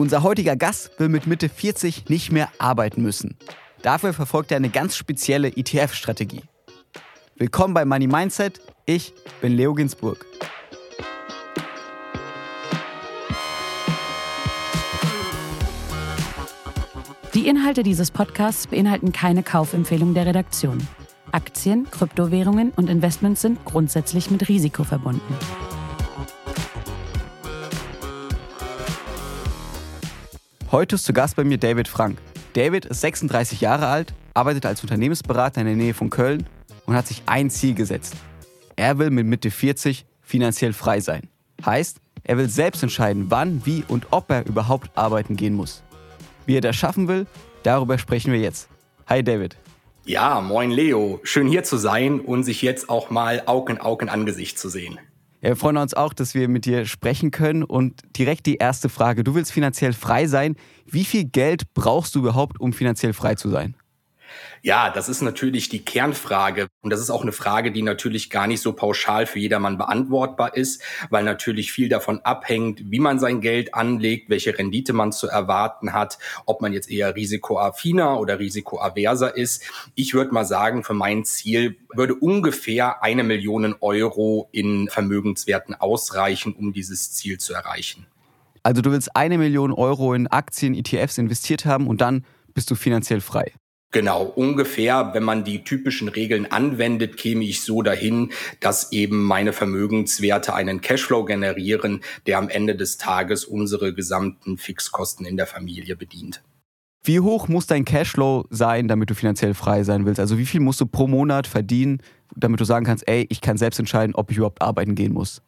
Unser heutiger Gast will mit Mitte 40 nicht mehr arbeiten müssen. Dafür verfolgt er eine ganz spezielle ETF-Strategie. Willkommen bei Money Mindset. Ich bin Leo Ginsburg. Die Inhalte dieses Podcasts beinhalten keine Kaufempfehlung der Redaktion. Aktien, Kryptowährungen und Investments sind grundsätzlich mit Risiko verbunden. Heute ist zu Gast bei mir David Frank. David ist 36 Jahre alt, arbeitet als Unternehmensberater in der Nähe von Köln und hat sich ein Ziel gesetzt. Er will mit Mitte 40 finanziell frei sein. Heißt, er will selbst entscheiden, wann, wie und ob er überhaupt arbeiten gehen muss. Wie er das schaffen will, darüber sprechen wir jetzt. Hi David. Ja, moin Leo. Schön hier zu sein und sich jetzt auch mal Aug in Aug in Angesicht zu sehen. Wir freuen uns auch, dass wir mit dir sprechen können. Und direkt die erste Frage. Du willst finanziell frei sein. Wie viel Geld brauchst du überhaupt, um finanziell frei zu sein? Ja, das ist natürlich die Kernfrage. Und das ist auch eine Frage, die natürlich gar nicht so pauschal für jedermann beantwortbar ist, weil natürlich viel davon abhängt, wie man sein Geld anlegt, welche Rendite man zu erwarten hat, ob man jetzt eher risikoaffiner oder risikoaverser ist. Ich würde mal sagen, für mein Ziel würde ungefähr eine Million Euro in Vermögenswerten ausreichen, um dieses Ziel zu erreichen. Also du willst eine Million Euro in Aktien, ETFs investiert haben und dann bist du finanziell frei. Genau, ungefähr, wenn man die typischen Regeln anwendet, käme ich so dahin, dass eben meine Vermögenswerte einen Cashflow generieren, der am Ende des Tages unsere gesamten Fixkosten in der Familie bedient. Wie hoch muss dein Cashflow sein, damit du finanziell frei sein willst? Also wie viel musst du pro Monat verdienen, damit du sagen kannst, ey, ich kann selbst entscheiden, ob ich überhaupt arbeiten gehen muss?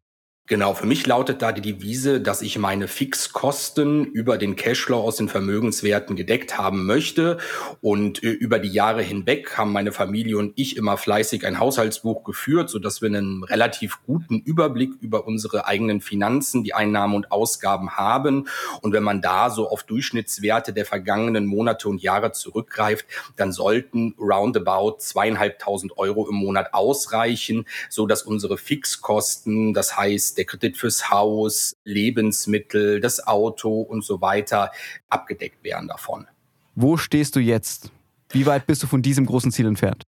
Genau, für mich lautet da die Devise, dass ich meine Fixkosten über den Cashflow aus den Vermögenswerten gedeckt haben möchte. Und äh, über die Jahre hinweg haben meine Familie und ich immer fleißig ein Haushaltsbuch geführt, sodass wir einen relativ guten Überblick über unsere eigenen Finanzen, die Einnahmen und Ausgaben haben. Und wenn man da so auf Durchschnittswerte der vergangenen Monate und Jahre zurückgreift, dann sollten roundabout zweieinhalbtausend Euro im Monat ausreichen, so dass unsere Fixkosten, das heißt der Kredit fürs Haus, Lebensmittel, das Auto und so weiter abgedeckt werden davon. Wo stehst du jetzt? Wie weit bist du von diesem großen Ziel entfernt?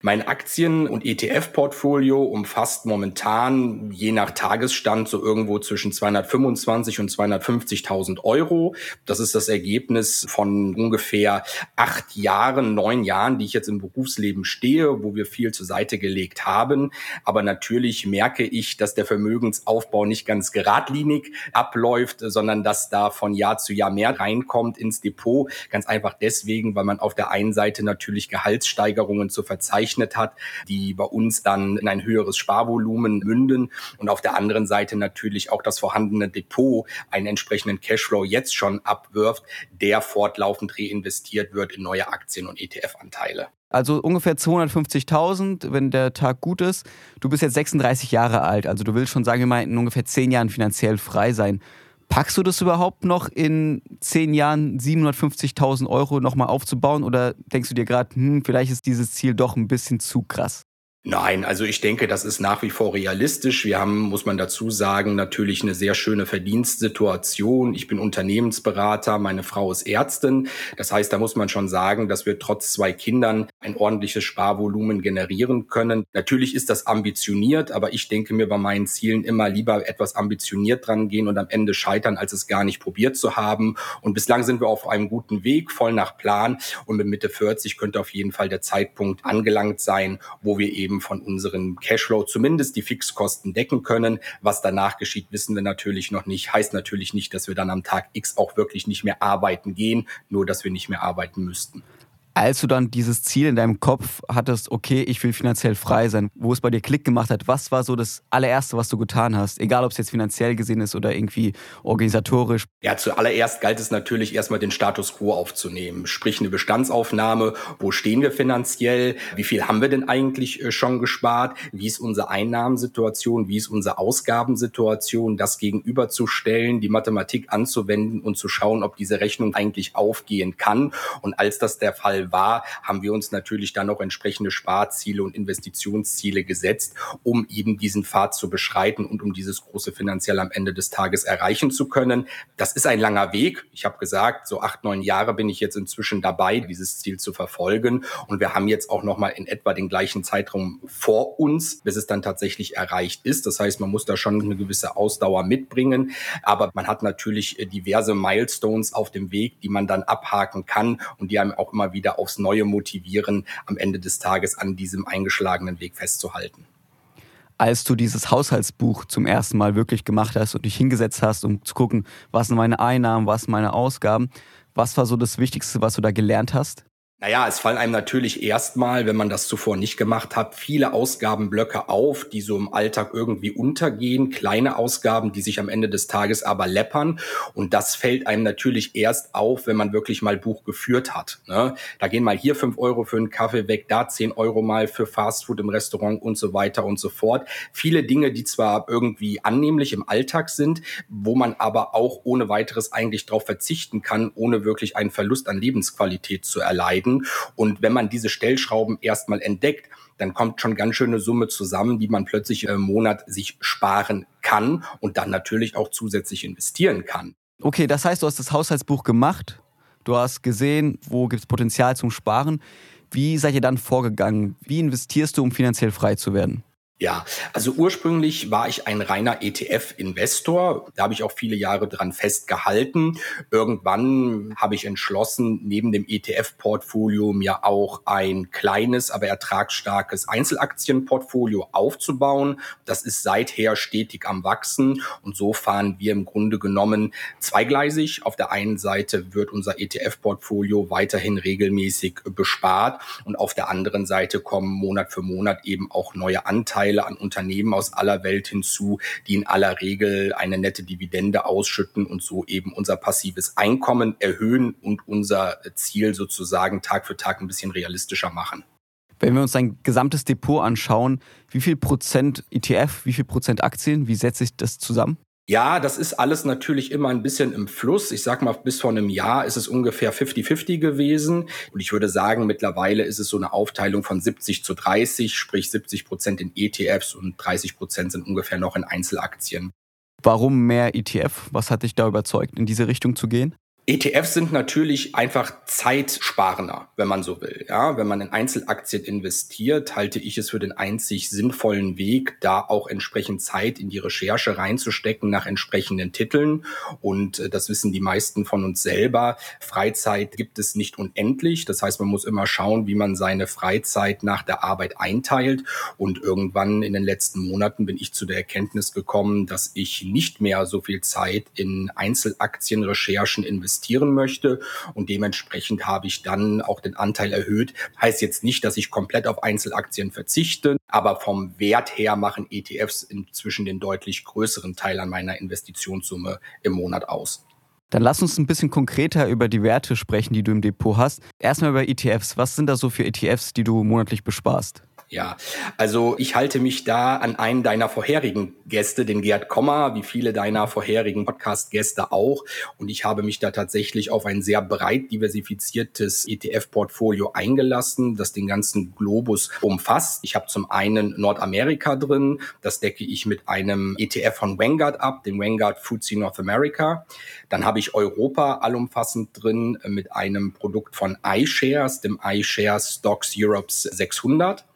Mein Aktien- und ETF-Portfolio umfasst momentan je nach Tagesstand so irgendwo zwischen 225 und 250.000 Euro. Das ist das Ergebnis von ungefähr acht Jahren, neun Jahren, die ich jetzt im Berufsleben stehe, wo wir viel zur Seite gelegt haben. Aber natürlich merke ich, dass der Vermögensaufbau nicht ganz geradlinig abläuft, sondern dass da von Jahr zu Jahr mehr reinkommt ins Depot. Ganz einfach deswegen, weil man auf der einen Seite natürlich Gehaltssteigerungen zu verzeichnen gerechnet hat, die bei uns dann in ein höheres Sparvolumen münden und auf der anderen Seite natürlich auch das vorhandene Depot einen entsprechenden Cashflow jetzt schon abwirft, der fortlaufend reinvestiert wird in neue Aktien und ETF-Anteile. Also ungefähr 250.000, wenn der Tag gut ist. Du bist jetzt 36 Jahre alt, also du willst schon, sagen wir mal, in ungefähr 10 Jahren finanziell frei sein. Packst du das überhaupt noch in zehn Jahren 750.000 Euro nochmal aufzubauen oder denkst du dir gerade, hm, vielleicht ist dieses Ziel doch ein bisschen zu krass? Nein, also ich denke, das ist nach wie vor realistisch. Wir haben, muss man dazu sagen, natürlich eine sehr schöne Verdienstsituation. Ich bin Unternehmensberater, meine Frau ist Ärztin. Das heißt, da muss man schon sagen, dass wir trotz zwei Kindern ein ordentliches Sparvolumen generieren können. Natürlich ist das ambitioniert, aber ich denke mir bei meinen Zielen immer lieber etwas ambitioniert dran gehen und am Ende scheitern, als es gar nicht probiert zu haben. Und bislang sind wir auf einem guten Weg, voll nach Plan. Und mit Mitte 40 könnte auf jeden Fall der Zeitpunkt angelangt sein, wo wir eben eben von unserem Cashflow zumindest die Fixkosten decken können. Was danach geschieht, wissen wir natürlich noch nicht. Heißt natürlich nicht, dass wir dann am Tag X auch wirklich nicht mehr arbeiten gehen, nur dass wir nicht mehr arbeiten müssten als du dann dieses Ziel in deinem Kopf hattest, okay, ich will finanziell frei sein, wo es bei dir Klick gemacht hat, was war so das allererste, was du getan hast? Egal, ob es jetzt finanziell gesehen ist oder irgendwie organisatorisch. Ja, zuallererst galt es natürlich erstmal den Status quo aufzunehmen, sprich eine Bestandsaufnahme. Wo stehen wir finanziell? Wie viel haben wir denn eigentlich äh, schon gespart? Wie ist unsere Einnahmensituation? Wie ist unsere Ausgabensituation? Das gegenüberzustellen, die Mathematik anzuwenden und zu schauen, ob diese Rechnung eigentlich aufgehen kann. Und als das der Fall Fall war, haben wir uns natürlich dann auch entsprechende Sparziele und Investitionsziele gesetzt, um eben diesen Pfad zu beschreiten und um dieses große finanziell am Ende des Tages erreichen zu können. Das ist ein langer Weg. Ich habe gesagt, so acht, neun Jahre bin ich jetzt inzwischen dabei, dieses Ziel zu verfolgen. Und wir haben jetzt auch noch mal in etwa den gleichen Zeitraum vor uns, bis es dann tatsächlich erreicht ist. Das heißt, man muss da schon eine gewisse Ausdauer mitbringen. Aber man hat natürlich äh, diverse Milestones auf dem Weg, die man dann abhaken kann und die einem auch immer wieder aufs Neue motivieren, am Ende des Tages an diesem eingeschlagenen Weg festzuhalten als du dieses Haushaltsbuch zum ersten Mal wirklich gemacht hast und dich hingesetzt hast, um zu gucken, was sind meine Einnahmen, was sind meine Ausgaben, was war so das Wichtigste, was du da gelernt hast? Naja, es fallen einem natürlich erstmal, wenn man das zuvor nicht gemacht hat, viele Ausgabenblöcke auf, die so im Alltag irgendwie untergehen, kleine Ausgaben, die sich am Ende des Tages aber läppern. Und das fällt einem natürlich erst auf, wenn man wirklich mal Buch geführt hat. Ne? Da gehen mal hier fünf Euro für einen Kaffee weg, da zehn Euro mal für Fastfood im Restaurant und so weiter und so fort. Viele Dinge, die zwar irgendwie annehmlich im Alltag sind, wo man aber auch ohne weiteres eigentlich darauf verzichten kann, ohne wirklich einen Verlust an Lebensqualität zu erleiden arbeiten. Und wenn man diese Stellschrauben erstmal entdeckt, dann kommt schon ganz schöne Summe zusammen, die man plötzlich im Monat sich sparen kann und dann natürlich auch zusätzlich investieren kann. Okay, das heißt, du hast das Haushaltsbuch gemacht, du hast gesehen, wo gibt es Potenzial zum Sparen. Wie seid ihr dann vorgegangen? Wie investierst du, um finanziell frei zu werden? Ja, also ursprünglich war ich ein reiner ETF-Investor. Da habe ich auch viele Jahre dran festgehalten. Irgendwann habe ich entschlossen, neben dem ETF-Portfolio mir auch ein kleines, aber ertragsstarkes Einzelaktienportfolio aufzubauen. Das ist seither stetig am Wachsen. Und so fahren wir im Grunde genommen zweigleisig. Auf der einen Seite wird unser ETF-Portfolio weiterhin regelmäßig bespart und auf der anderen Seite kommen Monat für Monat eben auch neue Anteile Anteile an Unternehmen aus aller Welt hinzu, die in aller Regel eine nette Dividende ausschütten und so eben unser passives Einkommen erhöhen und unser Ziel sozusagen Tag für Tag ein bisschen realistischer machen. Wenn wir uns dein gesamtes Depot anschauen, wie viel Prozent ETF, wie viel Prozent Aktien, wie setzt sich das zusammen? Ja, das ist alles natürlich immer ein bisschen im Fluss. Ich sag mal, bis vor einem Jahr ist es ungefähr 50-50 gewesen. Und ich würde sagen, mittlerweile ist es so eine Aufteilung von 70 zu 30, sprich 70 Prozent in ETFs und 30 Prozent sind ungefähr noch in Einzelaktien. Warum mehr ETF? Was hat dich da überzeugt, in diese Richtung zu gehen? ETFs sind natürlich einfach zeitsparender, wenn man so will. Ja, wenn man in Einzelaktien investiert, halte ich es für den einzig sinnvollen Weg, da auch entsprechend Zeit in die Recherche reinzustecken nach entsprechenden Titeln. Und äh, das wissen die meisten von uns selber. Freizeit gibt es nicht unendlich. Das heißt, man muss immer schauen, wie man seine Freizeit nach der Arbeit einteilt. Und irgendwann in den letzten Monaten bin ich zu der Erkenntnis gekommen, dass ich nicht mehr so viel Zeit in Einzelaktienrecherchen investiere investieren möchte. Und dementsprechend habe ich dann auch den Anteil erhöht. Heißt jetzt nicht, dass ich komplett auf Einzelaktien verzichte, aber vom Wert her machen ETFs inzwischen den deutlich größeren Teil an meiner Investitionssumme im Monat aus. Dann lass uns ein bisschen konkreter über die Werte sprechen, die du im Depot hast. Erstmal über ETFs. Was sind da so für ETFs, die du monatlich besparst? Ja, also ich halte mich da an einen deiner vorherigen Gäste, den Gerd Kommer, wie viele deiner vorherigen Podcast-Gäste auch. Und ich habe mich da tatsächlich auf ein sehr breit diversifiziertes ETF-Portfolio eingelassen, das den ganzen Globus umfasst. Ich habe zum einen Nordamerika drin, das decke ich mit einem ETF von Vanguard ab, dem Vanguard FTSE North America. Dann habe ich Europa allumfassend drin mit einem Produkt von iShares, dem iShares Stocks Europes 600.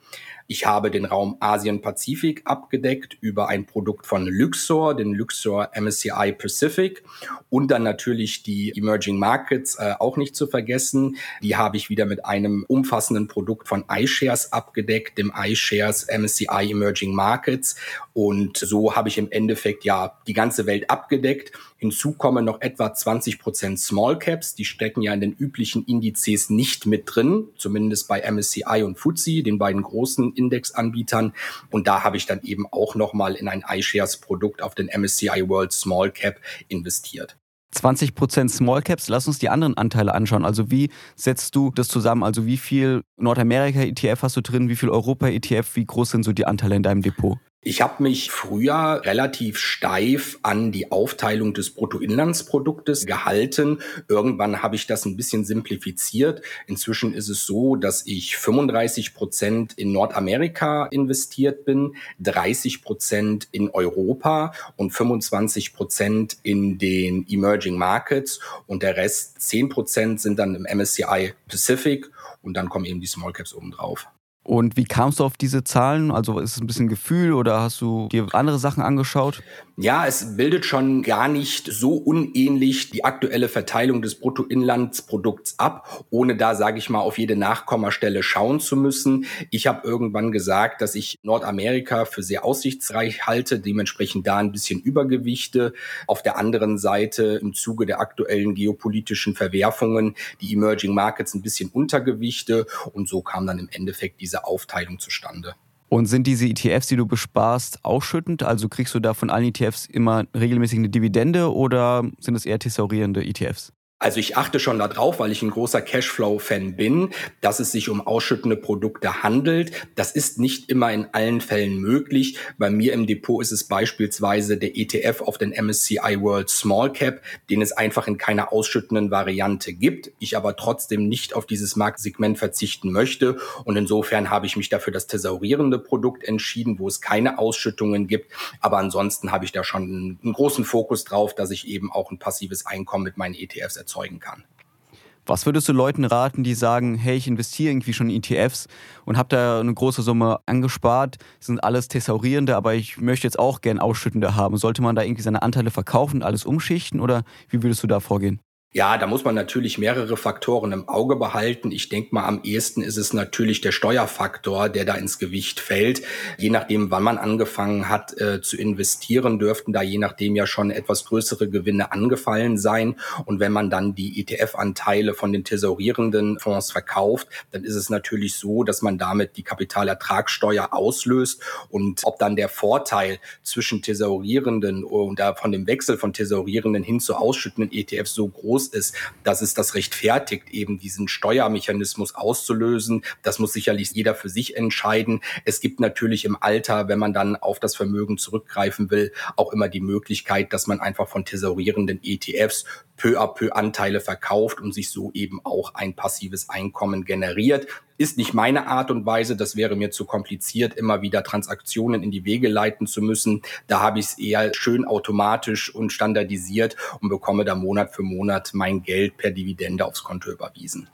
Ich habe den Raum Asien-Pazifik abgedeckt über ein Produkt von Luxor, den Luxor MSCI Pacific und dann natürlich die Emerging Markets äh, auch nicht zu vergessen. Die habe ich wieder mit einem umfassenden Produkt von iShares abgedeckt, dem iShares MSCI Emerging Markets und so habe ich im Endeffekt ja die ganze Welt abgedeckt. Hinzu kommen noch etwa 20 Prozent Small Caps. Die stecken ja in den üblichen Indizes nicht mit drin, zumindest bei MSCI und FTSE, den beiden großen Indexanbietern. Und da habe ich dann eben auch nochmal in ein iShares Produkt auf den MSCI World Small Cap investiert. 20% Small Caps. Lass uns die anderen Anteile anschauen. Also wie setzt du das zusammen? Also wie viel Nordamerika ETF hast du drin? Wie viel Europa ETF? Wie groß sind so die Anteile in deinem Depot? Ich habe mich früher relativ steif an die Aufteilung des Bruttoinlandsproduktes gehalten. Irgendwann habe ich das ein bisschen simplifiziert. Inzwischen ist es so, dass ich 35 Prozent in Nordamerika investiert bin, 30 Prozent in Europa und 25 Prozent in den Emerging Markets und der Rest 10 Prozent sind dann im MSCI Pacific und dann kommen eben die Small Caps oben drauf. Und wie kamst du auf diese Zahlen? Also ist es ein bisschen Gefühl oder hast du dir andere Sachen angeschaut? Ja, es bildet schon gar nicht so unähnlich die aktuelle Verteilung des Bruttoinlandsprodukts ab, ohne da, sage ich mal, auf jede Nachkommastelle schauen zu müssen. Ich habe irgendwann gesagt, dass ich Nordamerika für sehr aussichtsreich halte, dementsprechend da ein bisschen Übergewichte. Auf der anderen Seite im Zuge der aktuellen geopolitischen Verwerfungen die Emerging Markets ein bisschen Untergewichte und so kam dann im Endeffekt diese diese Aufteilung zustande. Und sind diese ETFs, die du besparst, ausschüttend? Also kriegst du da von allen ETFs immer regelmäßig eine Dividende oder sind es eher thesaurierende ETFs? Also ich achte schon darauf, weil ich ein großer Cashflow-Fan bin, dass es sich um ausschüttende Produkte handelt. Das ist nicht immer in allen Fällen möglich. Bei mir im Depot ist es beispielsweise der ETF auf den MSCI World Small Cap, den es einfach in keiner ausschüttenden Variante gibt. Ich aber trotzdem nicht auf dieses Marktsegment verzichten möchte. Und insofern habe ich mich dafür das thesaurierende Produkt entschieden, wo es keine Ausschüttungen gibt. Aber ansonsten habe ich da schon einen großen Fokus drauf, dass ich eben auch ein passives Einkommen mit meinen ETFs erzeuge erzeugen kann. Was würdest du Leuten raten, die sagen, hey, ich investiere irgendwie schon in ETFs und habe da eine große Summe angespart, das sind alles thesaurierende, aber ich möchte jetzt auch gern ausschüttende haben. Sollte man da irgendwie seine Anteile verkaufen und alles umschichten oder wie würdest du da vorgehen? Ja, da muss man natürlich mehrere Faktoren im Auge behalten. Ich denke mal, am ehesten ist es natürlich der Steuerfaktor, der da ins Gewicht fällt. Je nachdem, wann man angefangen hat äh, zu investieren, dürften da je nachdem ja schon etwas größere Gewinne angefallen sein. Und wenn man dann die ETF-Anteile von den tesorierenden Fonds verkauft, dann ist es natürlich so, dass man damit die Kapitalertragssteuer auslöst. Und ob dann der Vorteil zwischen tesorierenden und da von dem Wechsel von tesorierenden hin zu ausschüttenden ETFs so groß groß ist, dass es das rechtfertigt, eben diesen Steuermechanismus auszulösen. Das muss sicherlich jeder für sich entscheiden. Es gibt natürlich im Alter, wenn man dann auf das Vermögen zurückgreifen will, auch immer die Möglichkeit, dass man einfach von tesorierenden ETFs peu à peu Anteile verkauft und sich so eben auch ein passives Einkommen generiert. Ist nicht meine Art und Weise, das wäre mir zu kompliziert, immer wieder Transaktionen in die Wege leiten zu müssen. Da habe ich es eher schön automatisch und standardisiert und bekomme da Monat für Monat mein Geld per Dividende aufs Konto überwiesen.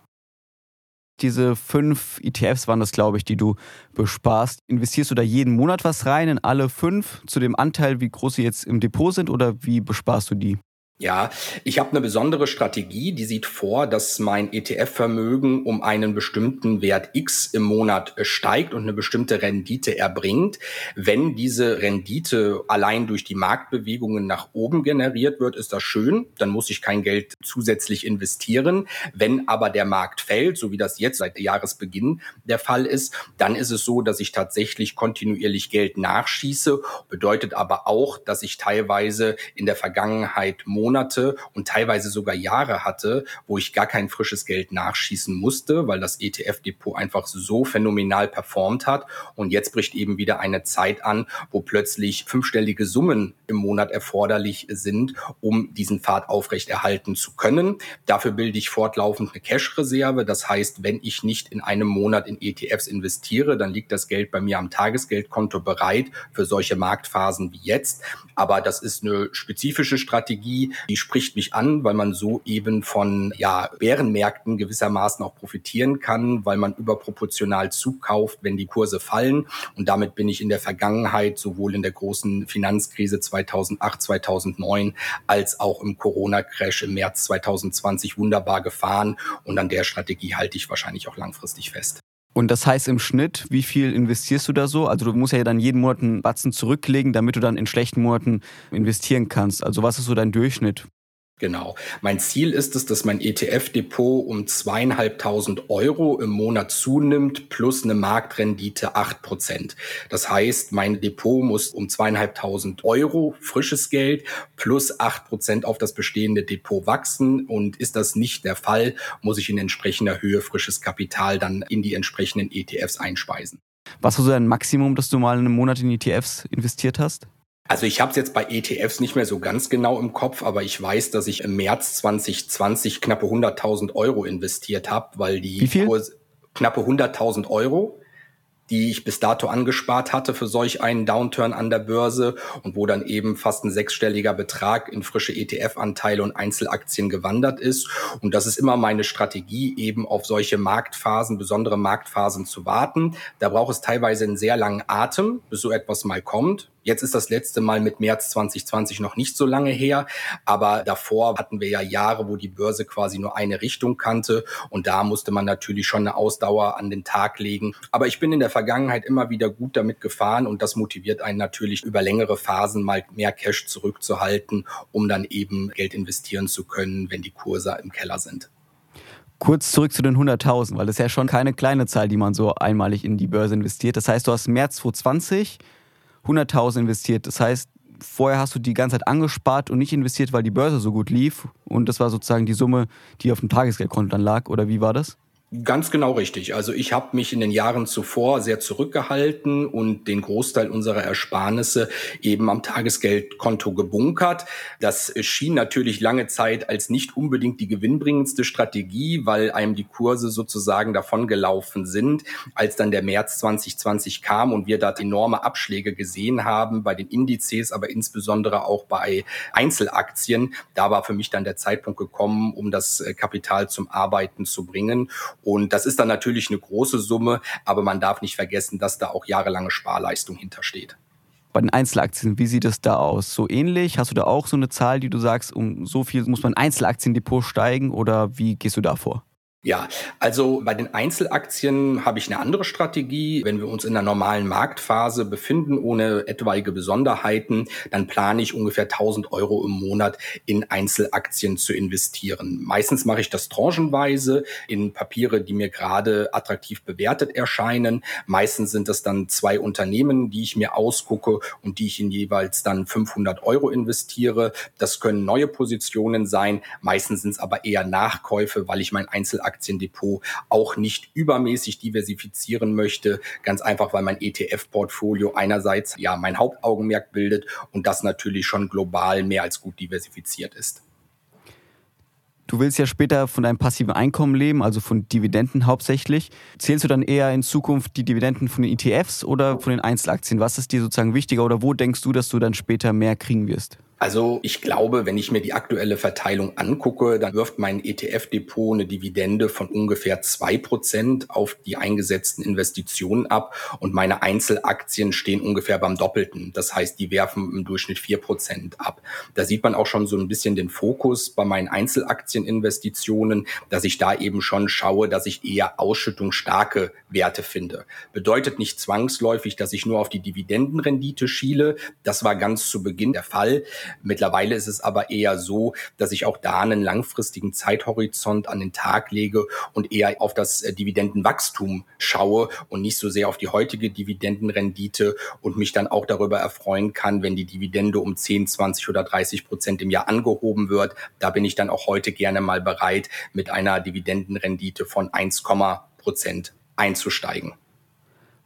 Diese fünf ETFs waren das, glaube ich, die du besparst. Investierst du da jeden Monat was rein in alle fünf zu dem Anteil, wie groß sie jetzt im Depot sind oder wie besparst du die? Ja, ich habe eine besondere Strategie, die sieht vor, dass mein ETF-Vermögen um einen bestimmten Wert X im Monat steigt und eine bestimmte Rendite erbringt. Wenn diese Rendite allein durch die Marktbewegungen nach oben generiert wird, ist das schön, dann muss ich kein Geld zusätzlich investieren. Wenn aber der Markt fällt, so wie das jetzt seit Jahresbeginn der Fall ist, dann ist es so, dass ich tatsächlich kontinuierlich Geld nachschieße, bedeutet aber auch, dass ich teilweise in der Vergangenheit Monate Monate und teilweise sogar Jahre hatte, wo ich gar kein frisches Geld nachschießen musste, weil das ETF-Depot einfach so phänomenal performt hat. Und jetzt bricht eben wieder eine Zeit an, wo plötzlich fünfstellige Summen im Monat erforderlich sind, um diesen Pfad aufrechterhalten zu können. Dafür bilde ich fortlaufend eine Cash-Reserve. Das heißt, wenn ich nicht in einem Monat in ETFs investiere, dann liegt das Geld bei mir am Tagesgeldkonto bereit für solche Marktphasen wie jetzt. Aber das ist eine spezifische Strategie, die spricht mich an, weil man so eben von ja, Bärenmärkten gewissermaßen auch profitieren kann, weil man überproportional zukauft, wenn die Kurse fallen. Und damit bin ich in der Vergangenheit sowohl in der großen Finanzkrise 2008, 2009 als auch im Corona-Crash im März 2020 wunderbar gefahren. Und an der Strategie halte ich wahrscheinlich auch langfristig fest. Und das heißt im Schnitt, wie viel investierst du da so? Also du musst ja dann jeden Monat einen Batzen zurücklegen, damit du dann in schlechten Monaten investieren kannst. Also was ist so dein Durchschnitt? Genau. Mein Ziel ist es, dass mein ETF-Depot um zweieinhalbtausend Euro im Monat zunimmt, plus eine Marktrendite acht Prozent. Das heißt, mein Depot muss um zweieinhalbtausend Euro frisches Geld plus acht Prozent auf das bestehende Depot wachsen. Und ist das nicht der Fall, muss ich in entsprechender Höhe frisches Kapital dann in die entsprechenden ETFs einspeisen. Was war so dein Maximum, dass du mal einen Monat in ETFs investiert hast? Also ich habe es jetzt bei ETFs nicht mehr so ganz genau im Kopf, aber ich weiß, dass ich im März 2020 knappe 100.000 Euro investiert habe, weil die? Kurse knappe 100.000 Euro die ich bis dato angespart hatte für solch einen Downturn an der Börse und wo dann eben fast ein sechsstelliger Betrag in frische ETF-Anteile und Einzelaktien gewandert ist. Und das ist immer meine Strategie, eben auf solche Marktphasen, besondere Marktphasen zu warten. Da braucht es teilweise einen sehr langen Atem, bis so etwas mal kommt. Jetzt ist das letzte Mal mit März 2020 noch nicht so lange her, aber davor hatten wir ja Jahre, wo die Börse quasi nur eine Richtung kannte und da musste man natürlich schon eine Ausdauer an den Tag legen. Aber ich bin in der Vergangenheit immer wieder gut damit gefahren und das motiviert einen natürlich über längere Phasen mal mehr Cash zurückzuhalten, um dann eben Geld investieren zu können, wenn die Kurse im Keller sind. Kurz zurück zu den 100.000, weil das ist ja schon keine kleine Zahl, die man so einmalig in die Börse investiert. Das heißt, du hast März 2020 100.000 investiert. Das heißt, vorher hast du die ganze Zeit angespart und nicht investiert, weil die Börse so gut lief. Und das war sozusagen die Summe, die auf dem Tagesgeldkonto dann lag. Oder wie war das? Ganz genau richtig. Also ich habe mich in den Jahren zuvor sehr zurückgehalten und den Großteil unserer Ersparnisse eben am Tagesgeldkonto gebunkert. Das schien natürlich lange Zeit als nicht unbedingt die gewinnbringendste Strategie, weil einem die Kurse sozusagen davongelaufen sind. Als dann der März 2020 kam und wir da enorme Abschläge gesehen haben bei den Indizes, aber insbesondere auch bei Einzelaktien, da war für mich dann der Zeitpunkt gekommen, um das Kapital zum Arbeiten zu bringen. Und das ist dann natürlich eine große Summe, aber man darf nicht vergessen, dass da auch jahrelange Sparleistung hintersteht. Bei den Einzelaktien, wie sieht es da aus? So ähnlich? Hast du da auch so eine Zahl, die du sagst, um so viel muss man Einzelaktiendepot steigen oder wie gehst du da vor? Ja, also bei den Einzelaktien habe ich eine andere Strategie. Wenn wir uns in einer normalen Marktphase befinden, ohne etwaige Besonderheiten, dann plane ich ungefähr 1000 Euro im Monat in Einzelaktien zu investieren. Meistens mache ich das tranchenweise in Papiere, die mir gerade attraktiv bewertet erscheinen. Meistens sind das dann zwei Unternehmen, die ich mir ausgucke und die ich in jeweils dann 500 Euro investiere. Das können neue Positionen sein. Meistens sind es aber eher Nachkäufe, weil ich mein Einzelaktien Aktiendepot auch nicht übermäßig diversifizieren möchte. Ganz einfach, weil mein ETF-Portfolio einerseits ja mein Hauptaugenmerk bildet und das natürlich schon global mehr als gut diversifiziert ist. Du willst ja später von deinem passiven Einkommen leben, also von Dividenden hauptsächlich. Zählst du dann eher in Zukunft die Dividenden von den ETFs oder von den Einzelaktien? Was ist dir sozusagen wichtiger oder wo denkst du, dass du dann später mehr kriegen wirst? Also ich glaube, wenn ich mir die aktuelle Verteilung angucke, dann wirft mein ETF-Depot eine Dividende von ungefähr zwei Prozent auf die eingesetzten Investitionen ab und meine Einzelaktien stehen ungefähr beim Doppelten. Das heißt, die werfen im Durchschnitt vier Prozent ab. Da sieht man auch schon so ein bisschen den Fokus bei meinen Einzelaktieninvestitionen, dass ich da eben schon schaue, dass ich eher ausschüttungsstarke Werte finde. Bedeutet nicht zwangsläufig, dass ich nur auf die Dividendenrendite schiele. Das war ganz zu Beginn der Fall. Mittlerweile ist es aber eher so, dass ich auch da einen langfristigen Zeithorizont an den Tag lege und eher auf das äh, Dividendenwachstum schaue und nicht so sehr auf die heutige Dividendenrendite und mich dann auch darüber erfreuen kann, wenn die Dividende um 10, 20 oder 30 Prozent im Jahr angehoben wird. Da bin ich dann auch heute gerne mal bereit, mit einer Dividendenrendite von 1, Prozent einzusteigen.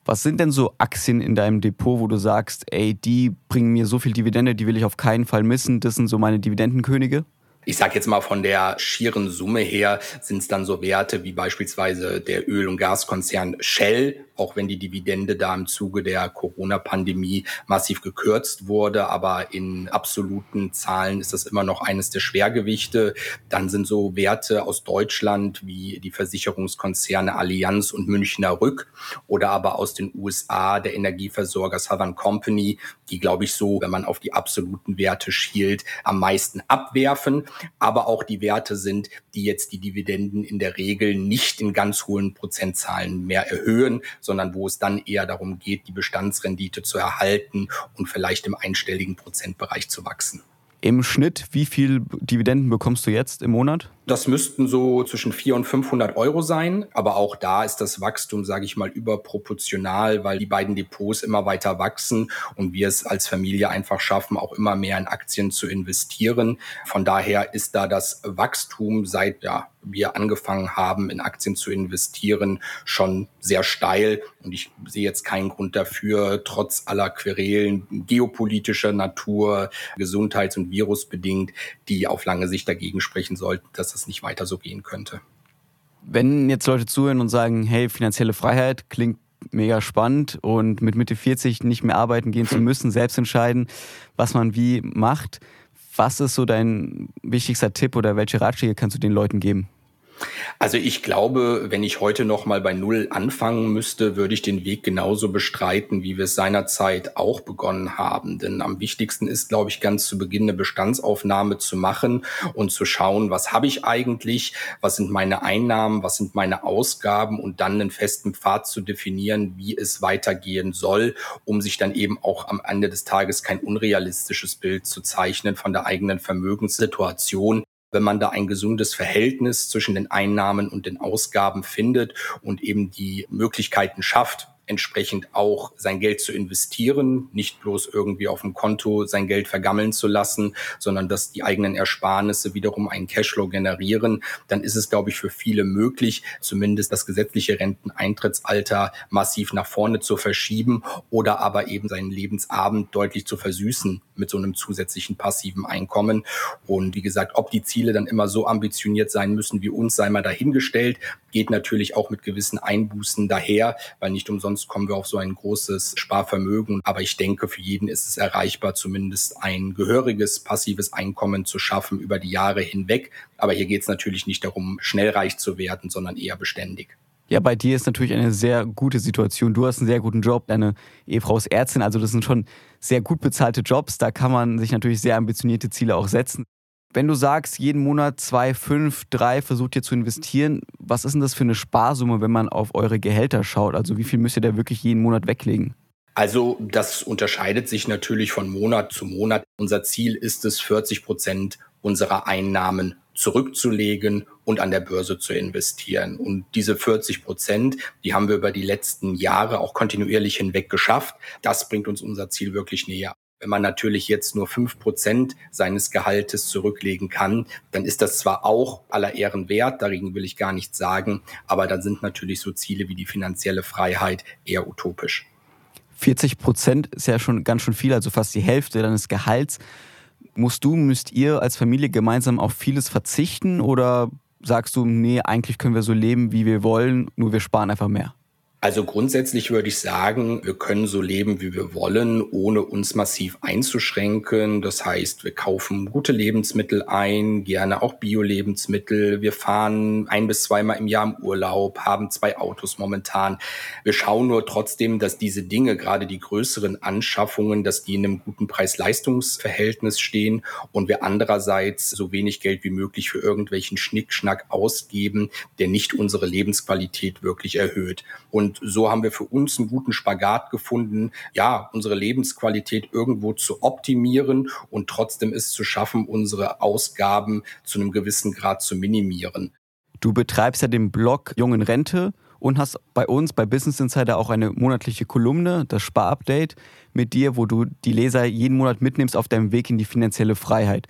Was sind denn so Aktien in deinem Depot, wo du sagst, ey, die bringen mir so viel Dividende, die will ich auf keinen Fall missen, das sind so meine Dividendenkönige? ich sage jetzt mal von der schieren Summe her sind es dann so Werte wie beispielsweise der Öl- und Gaskonzern Shell, auch wenn die Dividende da im Zuge der Corona-Pandemie massiv gekürzt wurde, aber in absoluten Zahlen ist das immer noch eines der Schwergewichte. Dann sind so Werte aus Deutschland wie die Versicherungskonzerne Allianz und Münchner Rück oder aber aus den USA der Energieversorger Southern Company, die glaube ich so, wenn man auf die absoluten Werte schielt, am meisten abwerfen aber auch die Werte sind, die jetzt die Dividenden in der Regel nicht in ganz hohen Prozentzahlen mehr erhöhen, sondern wo es dann eher darum geht, die Bestandsrendite zu erhalten und vielleicht im einstelligen Prozentbereich zu wachsen. Im Schnitt, wie viel Dividenden bekommst du jetzt im Monat? Das müssten so zwischen 400 und 500 Euro sein. Aber auch da ist das Wachstum, sage ich mal, überproportional, weil die beiden Depots immer weiter wachsen und wir es als Familie einfach schaffen, auch immer mehr in Aktien zu investieren. Von daher ist da das Wachstum seit ja, wir angefangen haben, in Aktien zu investieren, schon sehr steil. Und ich sehe jetzt keinen Grund dafür, trotz aller Querelen geopolitischer Natur, gesundheits- und virusbedingt, die auf lange Sicht dagegen sprechen sollten, dass das nicht weiter so gehen könnte. Wenn jetzt Leute zuhören und sagen, hey, finanzielle Freiheit klingt mega spannend und mit Mitte 40 nicht mehr arbeiten gehen zu müssen, selbst entscheiden, was man wie macht. Was ist so dein wichtigster Tipp oder welche Ratschläge kannst du den Leuten geben? Also ich glaube, wenn ich heute noch mal bei Null anfangen müsste, würde ich den Weg genauso bestreiten, wie wir es seinerzeit auch begonnen haben. Denn am wichtigsten ist, glaube ich, ganz zu Beginn eine Bestandsaufnahme zu machen und zu schauen, was habe ich eigentlich, was sind meine Einnahmen, was sind meine Ausgaben und dann einen festen Pfad zu definieren, wie es weitergehen soll, um sich dann eben auch am Ende des Tages kein unrealistisches Bild zu zeichnen von der eigenen Vermögenssituation wenn man da ein gesundes Verhältnis zwischen den Einnahmen und den Ausgaben findet und eben die Möglichkeiten schafft, entsprechend auch sein Geld zu investieren, nicht bloß irgendwie auf dem Konto sein Geld vergammeln zu lassen, sondern dass die eigenen Ersparnisse wiederum einen Cashflow generieren, dann ist es, glaube ich, für viele möglich, zumindest das gesetzliche Renteneintrittsalter massiv nach vorne zu verschieben oder aber eben seinen Lebensabend deutlich zu versüßen mit so einem zusätzlichen passiven Einkommen. Und wie gesagt, ob die Ziele dann immer so ambitioniert sein müssen wie uns, sei mal dahingestellt, geht natürlich auch mit gewissen Einbußen daher, weil nicht umsonst kommen wir auf so ein großes Sparvermögen. Aber ich denke, für jeden ist es erreichbar, zumindest ein gehöriges passives Einkommen zu schaffen über die Jahre hinweg. Aber hier geht es natürlich nicht darum, schnell reich zu werden, sondern eher beständig. Ja, bei dir ist natürlich eine sehr gute Situation. Du hast einen sehr guten Job, deine Ehefrau ist Ärztin, also das sind schon sehr gut bezahlte Jobs. Da kann man sich natürlich sehr ambitionierte Ziele auch setzen. Wenn du sagst, jeden Monat zwei, fünf, drei versucht ihr zu investieren, was ist denn das für eine Sparsumme, wenn man auf eure Gehälter schaut? Also wie viel müsst ihr da wirklich jeden Monat weglegen? Also das unterscheidet sich natürlich von Monat zu Monat. Unser Ziel ist es, 40 Prozent unserer Einnahmen zurückzulegen und an der Börse zu investieren. Und diese 40 Prozent, die haben wir über die letzten Jahre auch kontinuierlich hinweg geschafft. Das bringt uns unser Ziel wirklich näher. Wenn man natürlich jetzt nur fünf Prozent seines Gehaltes zurücklegen kann, dann ist das zwar auch aller Ehren wert, dagegen will ich gar nichts sagen, aber dann sind natürlich so Ziele wie die finanzielle Freiheit eher utopisch. 40 Prozent ist ja schon ganz schön viel, also fast die Hälfte deines Gehalts. Musst du, müsst ihr als Familie gemeinsam auf vieles verzichten oder sagst du, nee, eigentlich können wir so leben, wie wir wollen, nur wir sparen einfach mehr? Also grundsätzlich würde ich sagen, wir können so leben, wie wir wollen, ohne uns massiv einzuschränken. Das heißt, wir kaufen gute Lebensmittel ein, gerne auch Bio-Lebensmittel. Wir fahren ein bis zweimal im Jahr im Urlaub, haben zwei Autos momentan. Wir schauen nur trotzdem, dass diese Dinge, gerade die größeren Anschaffungen, dass die in einem guten Preis-Leistungs-Verhältnis stehen und wir andererseits so wenig Geld wie möglich für irgendwelchen Schnickschnack ausgeben, der nicht unsere Lebensqualität wirklich erhöht. Und und so haben wir für uns einen guten Spagat gefunden, ja, unsere Lebensqualität irgendwo zu optimieren und trotzdem es zu schaffen, unsere Ausgaben zu einem gewissen Grad zu minimieren. Du betreibst ja den Blog Jungen Rente und hast bei uns bei Business Insider auch eine monatliche Kolumne, das Sparupdate, mit dir, wo du die Leser jeden Monat mitnimmst auf deinem Weg in die finanzielle Freiheit.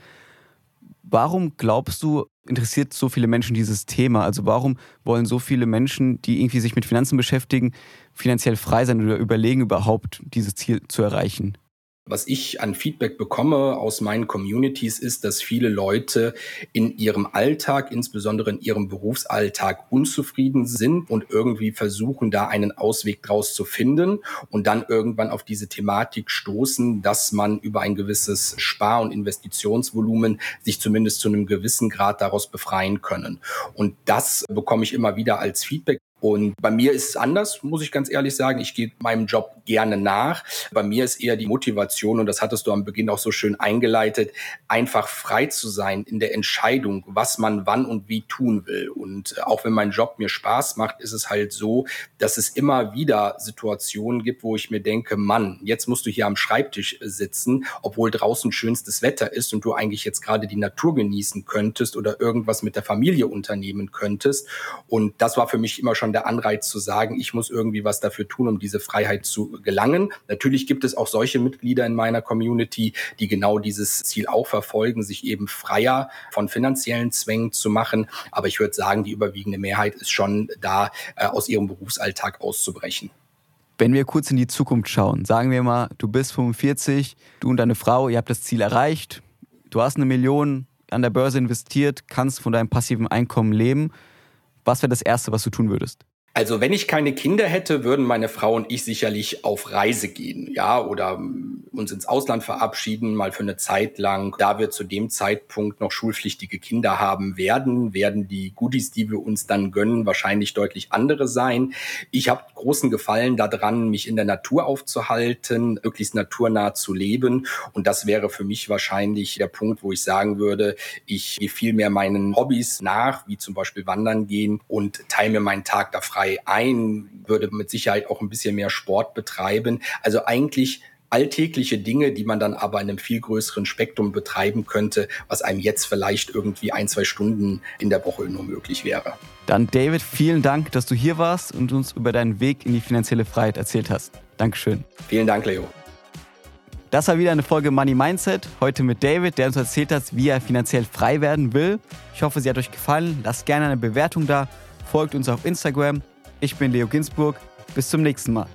Warum glaubst du, interessiert so viele Menschen dieses Thema? Also warum wollen so viele Menschen, die irgendwie sich mit Finanzen beschäftigen, finanziell frei sein oder überlegen überhaupt, dieses Ziel zu erreichen? Was ich an Feedback bekomme aus meinen Communities ist, dass viele Leute in ihrem Alltag, insbesondere in ihrem Berufsalltag, unzufrieden sind und irgendwie versuchen, da einen Ausweg draus zu finden und dann irgendwann auf diese Thematik stoßen, dass man über ein gewisses Spar- und Investitionsvolumen sich zumindest zu einem gewissen Grad daraus befreien können. Und das bekomme ich immer wieder als Feedback Und bei mir ist es anders, muss ich ganz ehrlich sagen. Ich gehe meinem Job gerne nach. Bei mir ist eher die Motivation, und das hattest du am Beginn auch so schön eingeleitet, einfach frei zu sein in der Entscheidung, was man wann und wie tun will. Und auch wenn mein Job mir Spaß macht, ist es halt so, dass es immer wieder Situationen gibt, wo ich mir denke, Mann, jetzt musst du hier am Schreibtisch sitzen, obwohl draußen schönstes Wetter ist und du eigentlich jetzt gerade die Natur genießen könntest oder irgendwas mit der Familie unternehmen könntest. Und das war für mich immer schon der Anreiz zu sagen, ich muss irgendwie was dafür tun, um diese Freiheit zu gelangen. Natürlich gibt es auch solche Mitglieder in meiner Community, die genau dieses Ziel auch verfolgen, sich eben freier von finanziellen Zwängen zu machen. Aber ich würde sagen, die überwiegende Mehrheit ist schon da, äh, aus ihrem Berufsalltag auszubrechen. Wenn wir kurz in die Zukunft schauen, sagen wir mal, du bist 45, du und deine Frau, ihr habt das Ziel erreicht, du hast eine Million an der Börse investiert, kannst von deinem passiven Einkommen leben. Was wäre das Erste, was du tun würdest? Also wenn ich keine Kinder hätte, würden meine Frau und ich sicherlich auf Reise gehen, ja, oder ähm, uns ins Ausland verabschieden, mal für eine Zeit lang. Da wir zu dem Zeitpunkt noch schulpflichtige Kinder haben werden, werden die Goodies, die wir uns dann gönnen, wahrscheinlich deutlich andere sein. Ich habe großen Gefallen daran, mich in der Natur aufzuhalten, möglichst naturnah zu leben. Und das wäre für mich wahrscheinlich der Punkt, wo ich sagen würde, ich gehe viel mehr meinen Hobbys nach, wie zum Beispiel Wandern gehen und teile mir meinen Tag da frei frei ein, würde mit Sicherheit auch ein bisschen mehr Sport betreiben. Also eigentlich alltägliche Dinge, die man dann aber in einem viel größeren Spektrum betreiben könnte, was einem jetzt vielleicht irgendwie ein, zwei Stunden in der Woche nur möglich wäre. Dann David, vielen Dank, dass du hier warst und uns über deinen Weg in die finanzielle Freiheit erzählt hast. Dankeschön. Vielen Dank, Leo. Das war wieder eine Folge Money Mindset. Heute mit David, der uns erzählt hat, wie er finanziell frei werden will. Ich hoffe, sie hat euch gefallen. Lasst gerne eine Bewertung da. Folgt uns auf Instagram. Ich bin Leo Ginsburg. Bis zum nächsten Mal.